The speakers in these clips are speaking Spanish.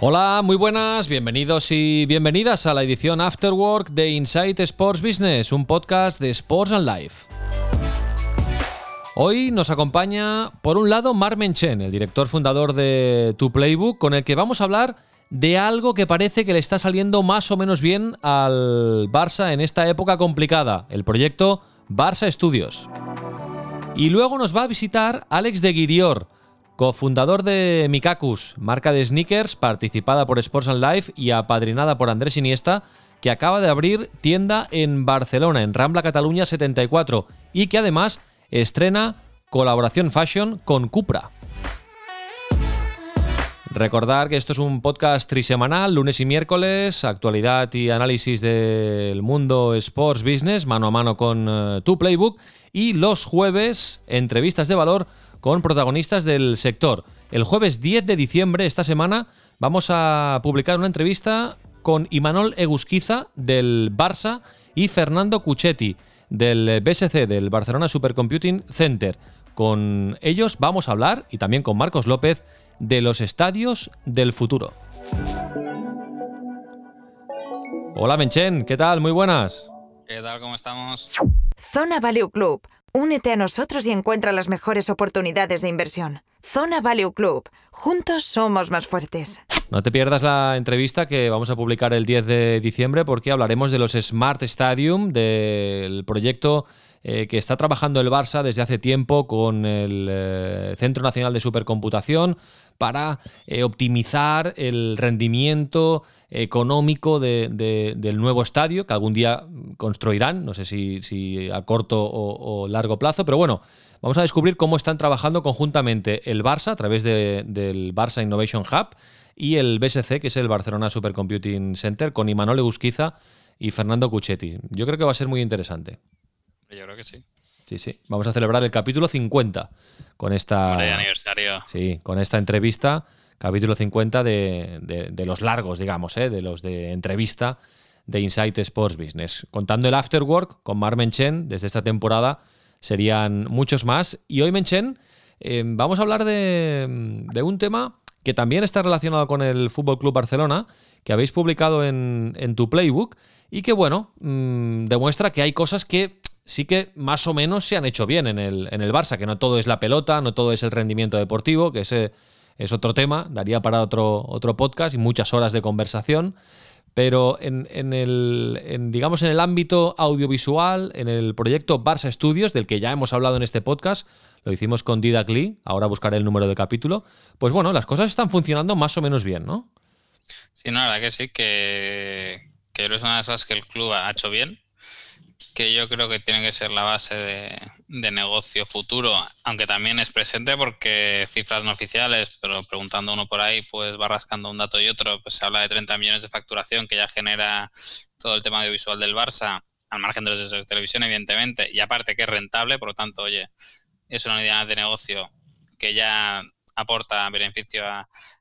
Hola, muy buenas, bienvenidos y bienvenidas a la edición Afterwork de Insight Sports Business, un podcast de Sports and Life. Hoy nos acompaña, por un lado, Mark Menchen, el director fundador de Tu Playbook, con el que vamos a hablar de algo que parece que le está saliendo más o menos bien al Barça en esta época complicada, el proyecto Barça Studios. Y luego nos va a visitar Alex de Guirior, cofundador de Mikakus, marca de sneakers participada por Sports and Life y apadrinada por Andrés Iniesta, que acaba de abrir tienda en Barcelona, en Rambla Cataluña 74, y que además estrena colaboración fashion con Cupra. Recordar que esto es un podcast trisemanal, lunes y miércoles, actualidad y análisis del mundo sports business, mano a mano con eh, tu playbook, y los jueves, entrevistas de valor con protagonistas del sector. El jueves 10 de diciembre, esta semana, vamos a publicar una entrevista con Imanol Egusquiza del Barça y Fernando Cuchetti del BSC, del Barcelona Supercomputing Center. Con ellos vamos a hablar, y también con Marcos López, de los estadios del futuro. Hola Menchen, ¿qué tal? Muy buenas. ¿Qué tal? ¿Cómo estamos? Zona Value Club Únete a nosotros y encuentra las mejores oportunidades de inversión. Zona Value Club. Juntos somos más fuertes. No te pierdas la entrevista que vamos a publicar el 10 de diciembre porque hablaremos de los Smart Stadium, del proyecto eh, que está trabajando el Barça desde hace tiempo con el eh, Centro Nacional de Supercomputación para eh, optimizar el rendimiento económico del nuevo estadio que algún día construirán, no sé si, a corto o, largo plazo, pero bueno, vamos a descubrir cómo están trabajando conjuntamente el Barça a través del Barça Innovation Hub y el BSC, que es el Barcelona Supercomputing Center, con Imanol Egusquiza y Fernando Cuchetti. Yo creo que va a ser muy interesante. Yo creo que sí. Sí, sí. Vamos a celebrar el capítulo 50 con esta. aniversario. Sí, con esta entrevista, capítulo 50 de, los largos, digamos, ¿eh? de los de entrevista de Insight Sports Business. Contando el Afterwork con Mar Menchen desde esta temporada, serían muchos más. Y hoy, Menchen, eh, vamos a hablar de, un tema que también está relacionado con el Fútbol Club Barcelona, que habéis publicado en, tu playbook y que, bueno, mm, demuestra que hay cosas que sí que más o menos se han hecho bien en el, en el Barça, que no todo es la pelota, no todo es el rendimiento deportivo, que ese es otro tema, daría para otro, otro podcast y muchas horas de conversación. Pero en, el, digamos, en el ámbito audiovisual, en el proyecto Barça Studios, del que ya hemos hablado en este podcast, lo hicimos con Didac Lee, ahora buscaré el número de capítulo, pues bueno, las cosas están funcionando más o menos bien, ¿no? Sí, no, la verdad que sí, que, que es una de las cosas que el club ha hecho bien que yo creo que tiene que ser la base de, negocio futuro, aunque también es presente porque cifras no oficiales, pero preguntando uno por ahí, pues va rascando un dato y otro, pues se habla de 30 millones de facturación que ya genera todo el tema audiovisual del Barça, al margen de los de televisión, evidentemente, y aparte que es rentable, por lo tanto, oye, es una unidad de negocio que ya aporta beneficio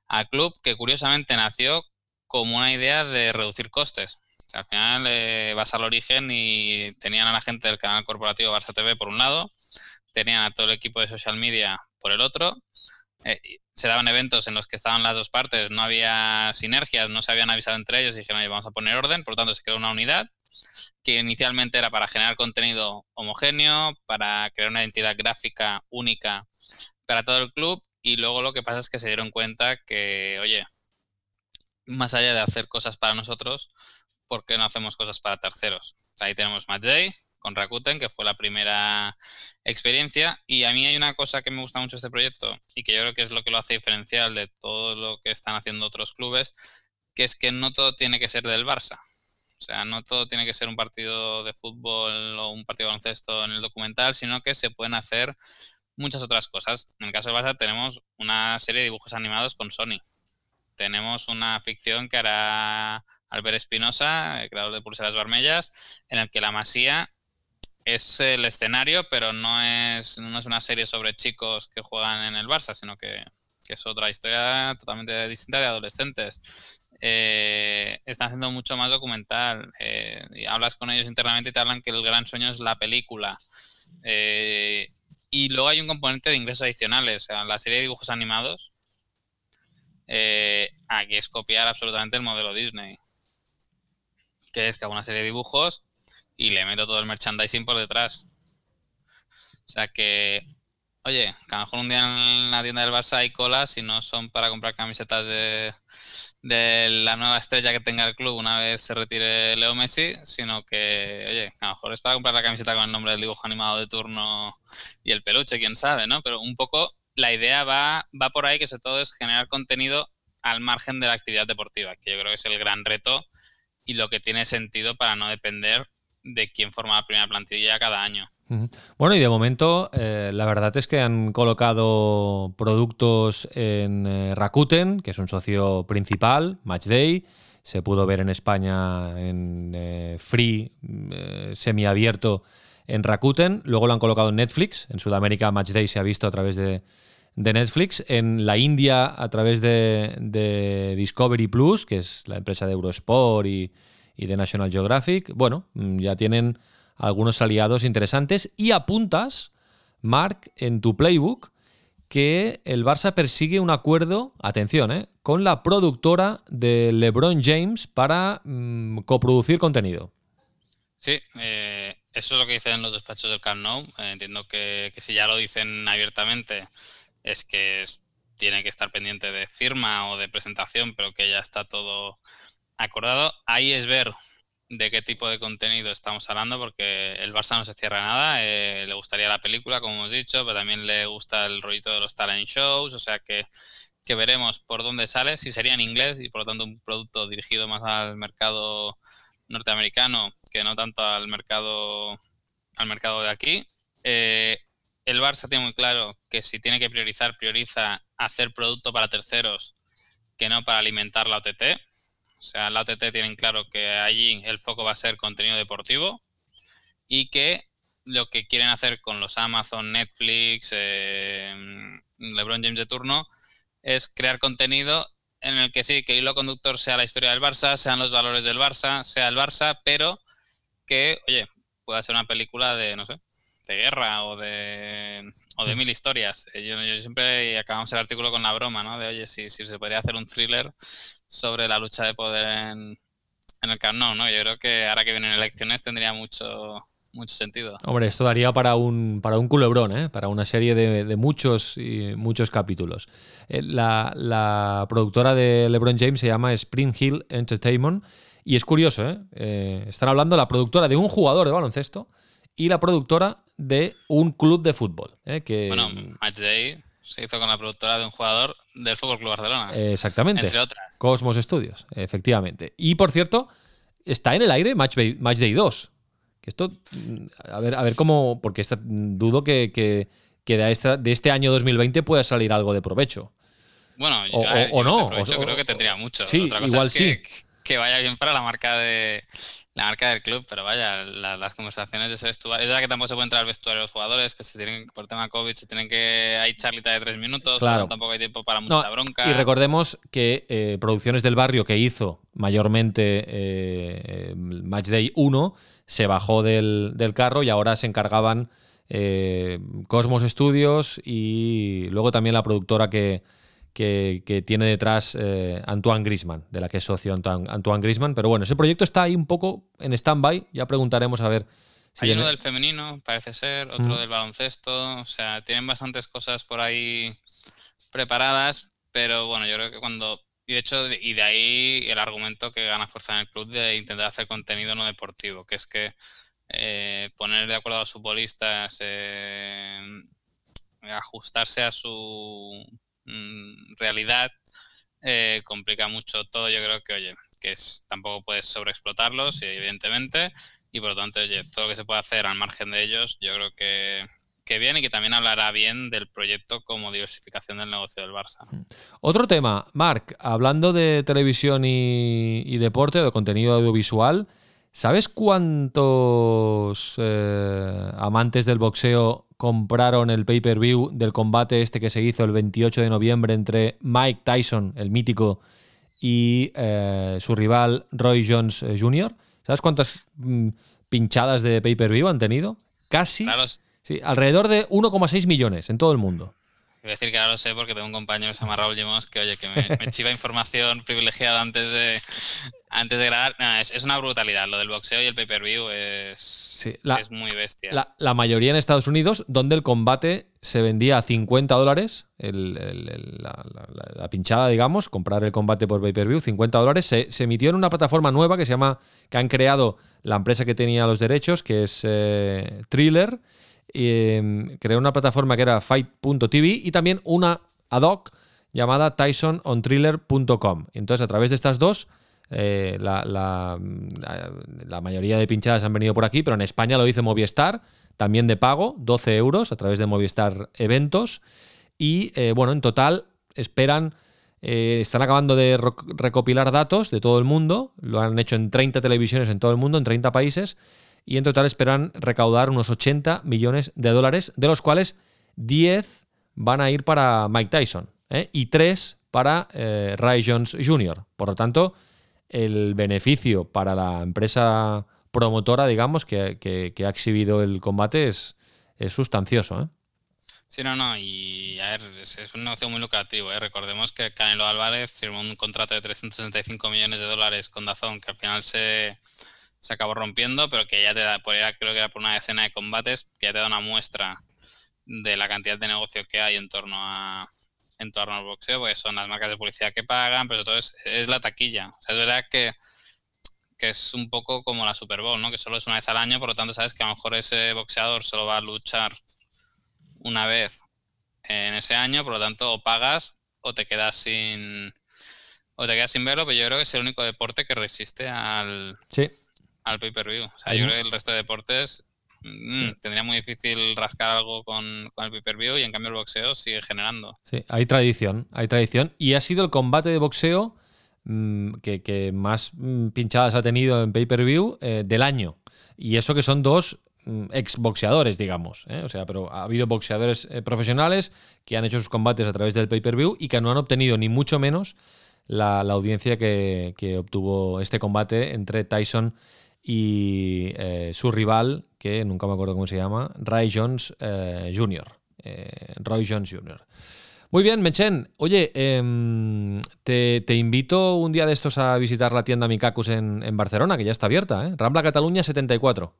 al club, que curiosamente nació como una idea de reducir costes al final eh, vas al origen y tenían a la gente del canal corporativo Barça TV por un lado, tenían a todo el equipo de social media por el otro. Eh, se daban eventos en los que estaban las dos partes, no había sinergias, no se habían avisado entre ellos y dijeron, oye, vamos a poner orden, por lo tanto se creó una unidad que inicialmente era para generar contenido homogéneo, para crear una identidad gráfica única para todo el club y luego lo que pasa es que se dieron cuenta que, oye, más allá de hacer cosas para nosotros, ¿por qué no hacemos cosas para terceros? Ahí tenemos Match con Rakuten, que fue la primera experiencia. Y a mí hay una cosa que me gusta mucho este proyecto y que yo creo que es lo que lo hace diferencial de todo lo que están haciendo otros clubes, que es que no todo tiene que ser del Barça. O sea, no todo tiene que ser un partido de fútbol o un partido de baloncesto en el documental, sino que se pueden hacer muchas otras cosas. En el caso del Barça tenemos una serie de dibujos animados con Sony. Tenemos una ficción que hará Albert Espinosa, creador de Pulseras Barmellas, en el que la Masía es el escenario, pero no es, no es una serie sobre chicos que juegan en el Barça, sino que, es otra historia totalmente distinta de adolescentes. Eh, están haciendo mucho más documental. Eh, y hablas con ellos internamente y te hablan que el gran sueño es la película. Eh, y luego hay un componente de ingresos adicionales. O sea, la serie de dibujos animados, aquí es copiar absolutamente el modelo Disney. Que es que hago una serie de dibujos y le meto todo el merchandising por detrás. O sea que, oye, que a lo mejor un día en la tienda del Barça hay colas si no son para comprar camisetas de, de la nueva estrella que tenga el club una vez se retire Leo Messi, sino que, oye, a lo mejor es para comprar la camiseta con el nombre del dibujo animado de turno y el peluche, quién sabe, ¿no? Pero un poco la idea va, va por ahí, que sobre todo es generar contenido al margen de la actividad deportiva, que yo creo que es el gran reto y lo que tiene sentido para no depender de quién forma la primera plantilla cada año. Bueno, y de momento eh, la verdad es que han colocado productos en eh, Rakuten, que es un socio principal, Matchday. Se pudo ver en España en eh, free, semiabierto en Rakuten. Luego lo han colocado en Netflix. En Sudamérica Matchday se ha visto a través de, Netflix. En la India a través de, de Discovery Plus, que es la empresa de Eurosport y, de National Geographic, bueno, mm, ya tienen algunos aliados interesantes y apuntas, Mark, en tu playbook, que el Barça persigue un acuerdo, atención, eh, con la productora de LeBron James para mm, coproducir contenido. Sí, eh, eso es lo que dicen los despachos del Camp entiendo que, si ya lo dicen abiertamente es que tiene que estar pendiente de firma o de presentación, pero que ya está todo acordado. Ahí es ver de qué tipo de contenido estamos hablando, porque el Barça no se cierra nada. Eh, le gustaría la película, como hemos dicho, pero también le gusta el rollito de los talent shows, o sea que, que veremos por dónde sale, si sería en inglés y por lo tanto un producto dirigido más al mercado norteamericano que no tanto al mercado al mercado de aquí. Eh, el Barça tiene muy claro que si tiene que priorizar, prioriza hacer producto para terceros que no para alimentar la OTT. O sea, la OTT tienen claro que allí el foco va a ser contenido deportivo y que lo que quieren hacer con los Amazon, Netflix, eh, LeBron James de turno es crear contenido en el que sí, que hilo conductor sea la historia del Barça, sean los valores del Barça, sea el Barça, pero que, oye, pueda ser una película de, no sé, de guerra o de, o de mm. mil historias. Eh, yo, yo, siempre acabamos el artículo con la broma, ¿no? De, oye, si, si se podría hacer un thriller sobre la lucha de poder en, en el Camp Nou, ¿no? Yo creo que ahora que vienen elecciones tendría mucho, mucho sentido. Hombre, esto daría para un, para un culebrón, ¿eh? para una serie de, de muchos, y muchos capítulos. Eh, la, la, productora de LeBron James se llama Spring Hill Entertainment y es curioso, ¿eh? ¿eh? están hablando la productora de un jugador de baloncesto y la productora de un club de fútbol. ¿eh? Que, bueno, Matchday se hizo con la productora de un jugador del Fútbol Club Barcelona. exactamente. Entre otras. Cosmos Studios, efectivamente. Y por cierto, está en el aire Matchday, Matchday 2. Que esto, mm, a ver, a ver cómo, porque dudo que, que, de, de, este año 2020 pueda salir algo de provecho. Bueno, o, no. Yo creo que tendría mucho. Sí, Otra cosa igual es que, sí. que vaya bien para la marca de, la marca del club, pero vaya, las conversaciones de ese vestuario. Es verdad que tampoco se puede entrar al vestuario de los jugadores, que se tienen, por tema COVID, se tienen que. Hay charlita de tres minutos, claro. tampoco hay tiempo para mucha bronca. Y recordemos que eh, Producciones del Barrio, que hizo mayormente eh, Matchday 1, se bajó del, del, carro y ahora se encargaban eh, Cosmos Studios y luego también la productora que que, tiene detrás eh, Antoine Grisman, de la que es socio Antoine, Antoine Grisman. Pero bueno, ese proyecto está ahí un poco en stand-by. Ya preguntaremos a ver. Si Hay uno del femenino, parece ser, otro del baloncesto. O sea, tienen bastantes cosas por ahí preparadas, pero bueno, yo creo que cuando. Y de hecho, y de ahí el argumento que gana fuerza en el club de intentar hacer contenido no deportivo, que es que eh, poner de acuerdo a los futbolistas, eh, ajustarse a su realidad eh, complica mucho todo. Yo creo que, oye, que es, tampoco puedes sobreexplotarlos, evidentemente, y por lo tanto, oye, todo lo que se puede hacer al margen de ellos, yo creo que, que bien y que también hablará bien del proyecto como diversificación del negocio del Barça. Otro tema, Marc, hablando de televisión y, deporte, de contenido audiovisual, ¿sabes cuántos eh, amantes del boxeo compraron el pay-per-view del combate este que se hizo el 28 de noviembre entre Mike Tyson, el mítico, y eh, su rival Roy Jones eh, Jr.? ¿Sabes cuántas mm, pinchadas de pay-per-view han tenido? Casi. Sí, alrededor de 1,6 millones en todo el mundo. Voy a decir que ahora lo sé porque tengo un compañero que se llama Raúl Lemos que, oye, que me, chiva información privilegiada antes de, antes de grabar. es, una brutalidad. Lo del boxeo y el pay-per-view es, es muy bestia. La, mayoría en Estados Unidos, donde el combate se vendía a 50 dólares, la, pinchada, digamos, comprar el combate por pay-per-view, 50 dólares, se, emitió en una plataforma nueva que se llama, que han creado la empresa que tenía los derechos, que es eh, Thriller Em, creó una plataforma que era fight.tv y también una ad hoc llamada tysonontriller.com. Entonces, a través de estas dos, eh, la, la, mayoría de pinchadas han venido por aquí, pero en España lo dice Movistar, también de pago, 12 euros a través de Movistar Eventos. Y eh, bueno, en total esperan, eh, están acabando de recopilar datos de todo el mundo, lo han hecho en 30 televisiones en todo el mundo, en 30 países, y en total esperan recaudar unos 80 millones de dólares, de los cuales 10 van a ir para Mike Tyson y 3 para Ray Jones Jr. Por lo tanto, el beneficio para la empresa promotora, digamos, que, ha exhibido el combate es, sustancioso. ¿eh? Sí, no, no, y a ver, es, un negocio muy lucrativo. ¿eh? Recordemos que Canelo Álvarez firmó un contrato de 365 millones de dólares con Dazón, que al final se, se acabó rompiendo, pero que ya te da, por creo que era por una decena de combates, que ya te da una muestra de la cantidad de negocio que hay en torno a en torno al boxeo, pues son las marcas de publicidad que pagan, pero todo es, es la taquilla. O sea, es verdad que, que es un poco como la Super Bowl, ¿no? Que solo es una vez al año, por lo tanto sabes que a lo mejor ese boxeador solo va a luchar una vez en ese año, por lo tanto o pagas o te quedas sin o te quedas sin verlo, pero yo creo que es el único deporte que resiste al, sí al pay-per-view. O sea, yo creo que el resto de deportes mm, tendría muy difícil rascar algo con, con el pay-per-view y en cambio el boxeo sigue generando. Sí, hay tradición, hay tradición. Y ha sido el combate de boxeo mm, que, más mm, pinchadas ha tenido en pay-per-view eh, del año. Y eso que son dos ex boxeadores, digamos. ¿eh? O sea, pero ha habido boxeadores eh, profesionales que han hecho sus combates a través del pay-per-view y que no han obtenido ni mucho menos la, audiencia que, que, obtuvo este combate entre Tyson y eh, su rival, que nunca me acuerdo cómo se llama, Roy Jones eh, Jr. Eh, Roy Jones Jr. Muy bien, Mechen. Oye, em, te, invito un día de estos a visitar la tienda Mikacus en, en Barcelona, que ya está abierta, ¿eh? Rambla Cataluña 74.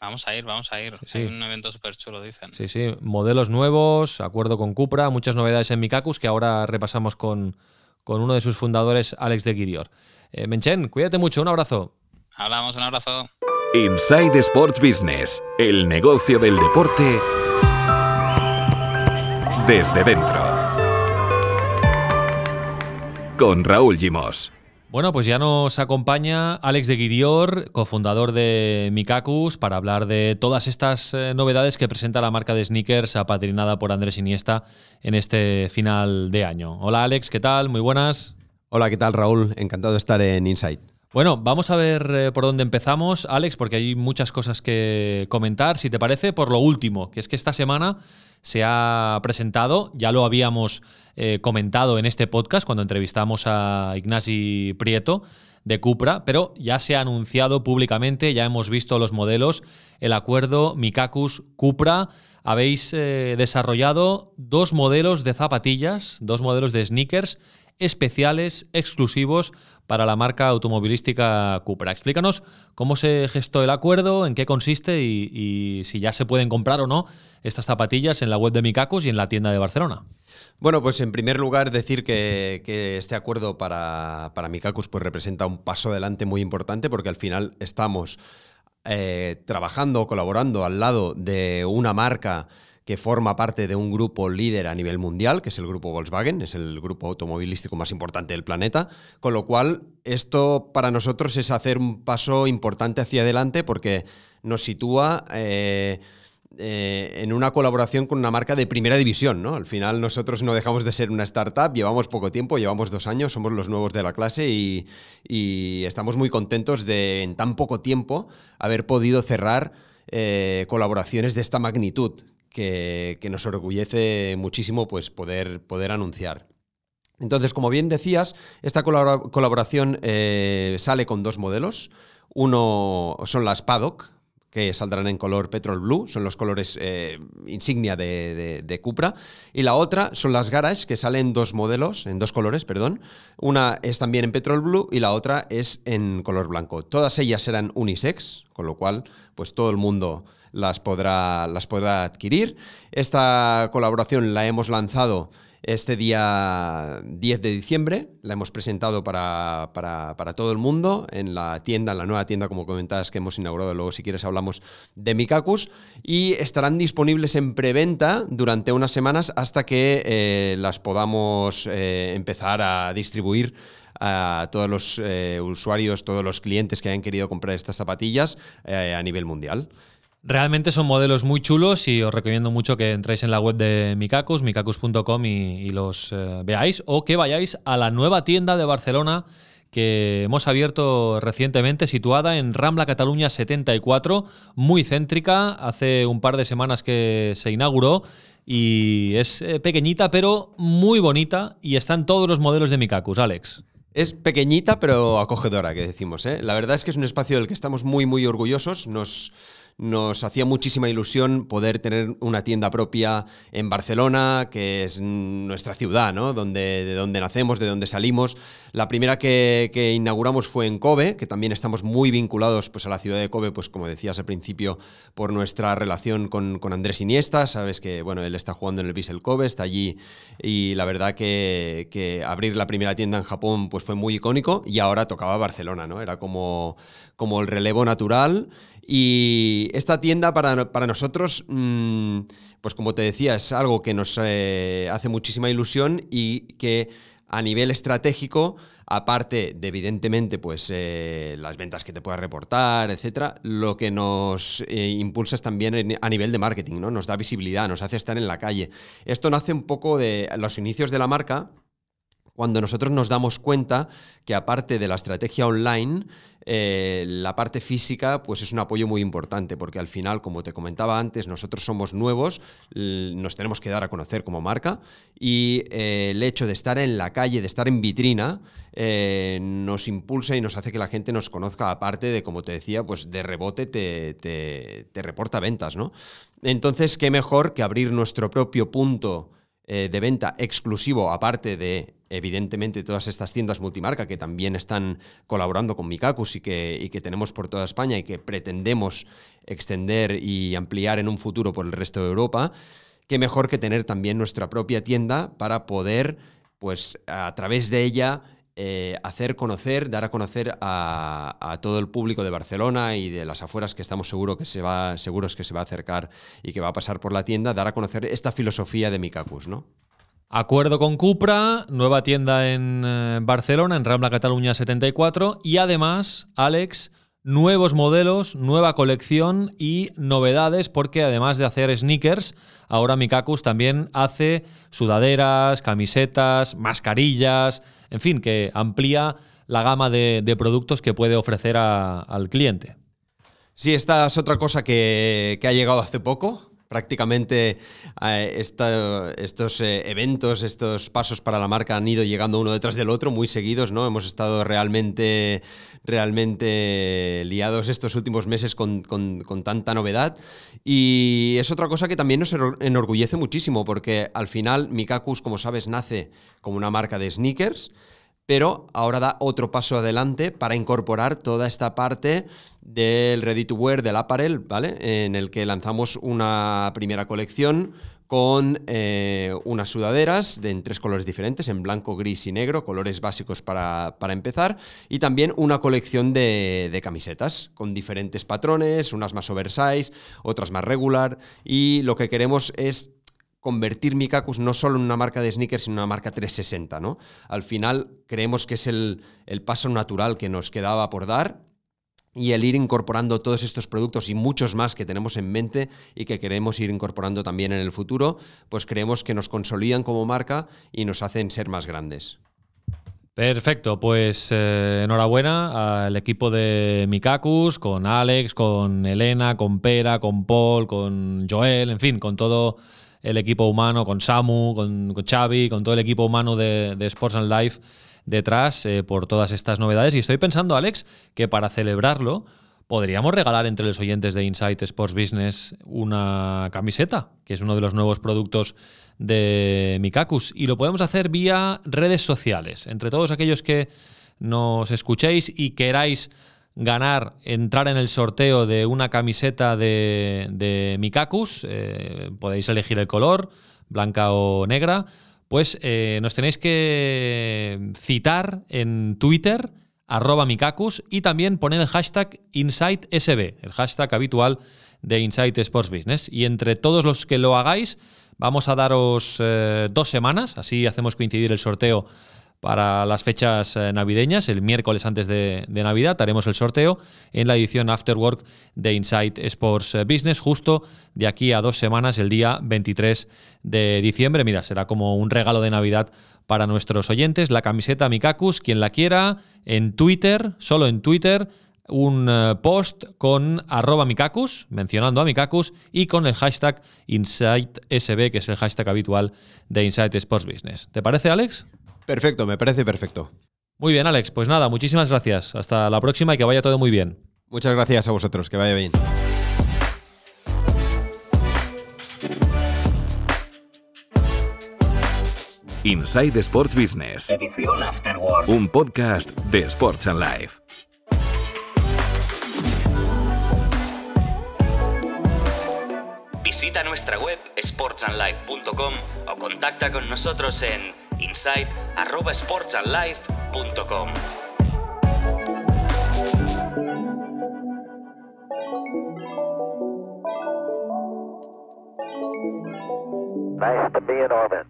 Vamos a ir, vamos a ir. Sí. Hay un evento súper chulo, dicen. Sí, sí. Modelos nuevos, acuerdo con Cupra, muchas novedades en Mikacus que ahora repasamos con, con uno de sus fundadores, Alex de Guirior. Menchen, cuídate mucho, un abrazo. Hablamos, un abrazo. Inside Sports Business, el negocio del deporte desde dentro. Con Raúl Gimos. Bueno, pues ya nos acompaña Alex de Guirior, cofundador de Mikacus, para hablar de todas estas eh, novedades que presenta la marca de sneakers apadrinada por Andrés Iniesta en este final de año. Hola Alex, ¿qué tal? Muy buenas. Hola, ¿qué tal Raúl? Encantado de estar en Inside. Bueno, vamos a ver eh, por dónde empezamos, Alex, porque hay muchas cosas que comentar. Si te parece, por lo último, que es que esta semana se ha presentado, ya lo habíamos eh, comentado en este podcast cuando entrevistamos a Ignasi Prieto de Cupra, pero ya se ha anunciado públicamente, ya hemos visto los modelos, el acuerdo Mikacus Cupra. Habéis eh, desarrollado dos modelos de zapatillas, dos modelos de sneakers especiales, exclusivos para la marca automovilística Cupra. Explícanos cómo se gestó el acuerdo, en qué consiste y, si ya se pueden comprar o no estas zapatillas en la web de Mikakos y en la tienda de Barcelona. Bueno, pues en primer lugar decir que, este acuerdo para, para Mikakos pues representa un paso adelante muy importante porque al final estamos eh, trabajando, colaborando al lado de una marca que forma parte de un grupo líder a nivel mundial, que es el grupo Volkswagen, es el grupo automovilístico más importante del planeta, con lo cual esto para nosotros es hacer un paso importante hacia adelante porque nos sitúa... Eh, eh, en una colaboración con una marca de primera división, ¿no? Al final nosotros no dejamos de ser una startup, llevamos poco tiempo, llevamos dos años, somos los nuevos de la clase y, estamos muy contentos de en tan poco tiempo haber podido cerrar eh, colaboraciones de esta magnitud que, nos orgullece muchísimo pues, poder, poder anunciar. Entonces, como bien decías, esta colaboración eh, sale con dos modelos. Uno son las Paddock, que saldrán en color petrol blue, son los colores eh, insignia de, Cupra. Y la otra son las Garage, que salen dos modelos, en dos colores, perdón. Una es también en petrol blue y la otra es en color blanco. Todas ellas serán unisex, con lo cual, pues todo el mundo las podrá, las podrá adquirir. Esta colaboración la hemos lanzado este día 10 de diciembre. La hemos presentado para, todo el mundo en la tienda, en la nueva tienda, como comentabas, que hemos inaugurado. Luego, si quieres, hablamos de Mikakus. Y estarán disponibles en preventa durante unas semanas hasta que eh, las podamos eh, empezar a distribuir a todos los eh, usuarios, todos los clientes que hayan querido comprar estas zapatillas a nivel mundial. Realmente son modelos muy chulos y os recomiendo mucho que entréis en la web de Mikakus, mikakus.com y, los eh, veáis o que vayáis a la nueva tienda de Barcelona que hemos abierto recientemente, situada en Rambla Cataluña 74, muy céntrica, hace un par de semanas que se inauguró y es eh, pequeñita pero muy bonita y están todos los modelos de Mikakus, Alex. Es pequeñita pero acogedora, que decimos. ¿eh? La verdad es que es un espacio del que estamos muy, muy orgullosos. Nos, nos hacía muchísima ilusión poder tener una tienda propia en Barcelona, que es nuestra ciudad, ¿no? Donde, de donde nacemos, de donde salimos. La primera que, inauguramos fue en Kobe, que también estamos muy vinculados pues, a la ciudad de Kobe, pues como decías al principio, por nuestra relación con, Andrés Iniesta. Sabes que bueno, él está jugando en el Vissel Kobe, está allí y la verdad que, que, abrir la primera tienda en Japón pues, fue muy icónico y ahora tocaba Barcelona, ¿no? Era como, como el relevo natural. Y esta tienda para, nosotros, mm, pues como te decía, es algo que nos eh, hace muchísima ilusión y que a nivel estratégico, aparte de evidentemente pues, eh, las ventas que te puedas reportar, etcétera, lo que nos eh, impulsa es también a nivel de marketing, ¿no? Nos da visibilidad, nos hace estar en la calle. Esto nace un poco de los inicios de la marca cuando nosotros nos damos cuenta que aparte de la estrategia online, eh, la parte física pues es un apoyo muy importante, porque al final, como te comentaba antes, nosotros somos nuevos, nos tenemos que dar a conocer como marca y eh, el hecho de estar en la calle, de estar en vitrina, eh, nos impulsa y nos hace que la gente nos conozca, aparte de, como te decía, pues de rebote te, te reporta ventas, ¿no? Entonces, qué mejor que abrir nuestro propio punto de venta exclusivo, aparte de evidentemente todas estas tiendas multimarca que también están colaborando con Mikakus y que, y que tenemos por toda España y que pretendemos extender y ampliar en un futuro por el resto de Europa, qué mejor que tener también nuestra propia tienda para poder, pues a través de ella, eh, hacer conocer, dar a conocer a, todo el público de Barcelona y de las afueras que estamos seguro que se va, seguros que se va a acercar y que va a pasar por la tienda, dar a conocer esta filosofía de Mikakus, ¿no? Acuerdo con Cupra, nueva tienda en eh, Barcelona, en Rambla Cataluña 74. Y además, Alex, nuevos modelos, nueva colección y novedades, porque además de hacer sneakers, ahora Mikakus también hace sudaderas, camisetas, mascarillas, en fin, que amplía la gama de, productos que puede ofrecer al cliente. Sí, esta es otra cosa que, que ha llegado hace poco prácticamente eh, estos eh, eventos, estos pasos para la marca han ido llegando uno detrás del otro, muy seguidos, ¿no? Hemos estado realmente, realmente liados estos últimos meses con, con tanta novedad. Y es otra cosa que también nos enorgullece muchísimo, porque al final Mikakus, como sabes, nace como una marca de sneakers pero ahora da otro paso adelante para incorporar toda esta parte del ready to wear, del apparel, ¿vale? En el que lanzamos una primera colección con eh, unas sudaderas de, en tres colores diferentes, en blanco, gris y negro, colores básicos para, empezar, y también una colección de, camisetas con diferentes patrones, unas más oversize, otras más regular, y lo que queremos es convertir Mikakus no solo en una marca de sneakers, sino en una marca 360, ¿no? Al final creemos que es el, paso natural que nos quedaba por dar y el ir incorporando todos estos productos y muchos más que tenemos en mente y que queremos ir incorporando también en el futuro, pues creemos que nos consolidan como marca y nos hacen ser más grandes. Perfecto, pues eh, enhorabuena al equipo de Mikakus, con Alex, con Elena, con Pera, con Paul, con Joel, en fin, con todo el equipo humano, con Samu, con, Xavi, con todo el equipo humano de, Sports and Life detrás eh, por todas estas novedades. Y estoy pensando, Alex, que para celebrarlo podríamos regalar entre los oyentes de Insight Sports Business una camiseta, que es uno de los nuevos productos de Mikakus. Y lo podemos hacer vía redes sociales. Entre todos aquellos que nos escuchéis y queráis ganar, entrar en el sorteo de una camiseta de, de Mikakus, eh, podéis elegir el color, blanca o negra, pues eh, nos tenéis que citar en Twitter, arroba Mikakus, y también poner el hashtag InsightSB, el hashtag habitual de Insight Sports Business. Y entre todos los que lo hagáis, Vamos a daros eh, dos semanas, así hacemos coincidir el sorteo para las fechas eh, navideñas. El miércoles antes de, Navidad haremos el sorteo en la edición Afterwork de Insight Sports Business, justo de aquí a dos semanas, el día 23 de diciembre. Mira, será como un regalo de Navidad para nuestros oyentes. La camiseta Mikakus, quien la quiera, en Twitter, solo en Twitter, un eh, post con arroba Mikakus, mencionando a Mikakus, y con el hashtag InsightSB, que es el hashtag habitual de Insight Sports Business. ¿Te parece, Alex? Perfecto, me parece perfecto. Muy bien, Alex. Pues nada, muchísimas gracias. Hasta la próxima y que vaya todo muy bien. Muchas gracias a vosotros, que vaya bien. Inside Sports Business. Edición Afterward. Un podcast de Sports and Life. Visita nuestra web sportsandlife.com o contacta con nosotros en insight@sportsandlife.com. Nice to be in orbit.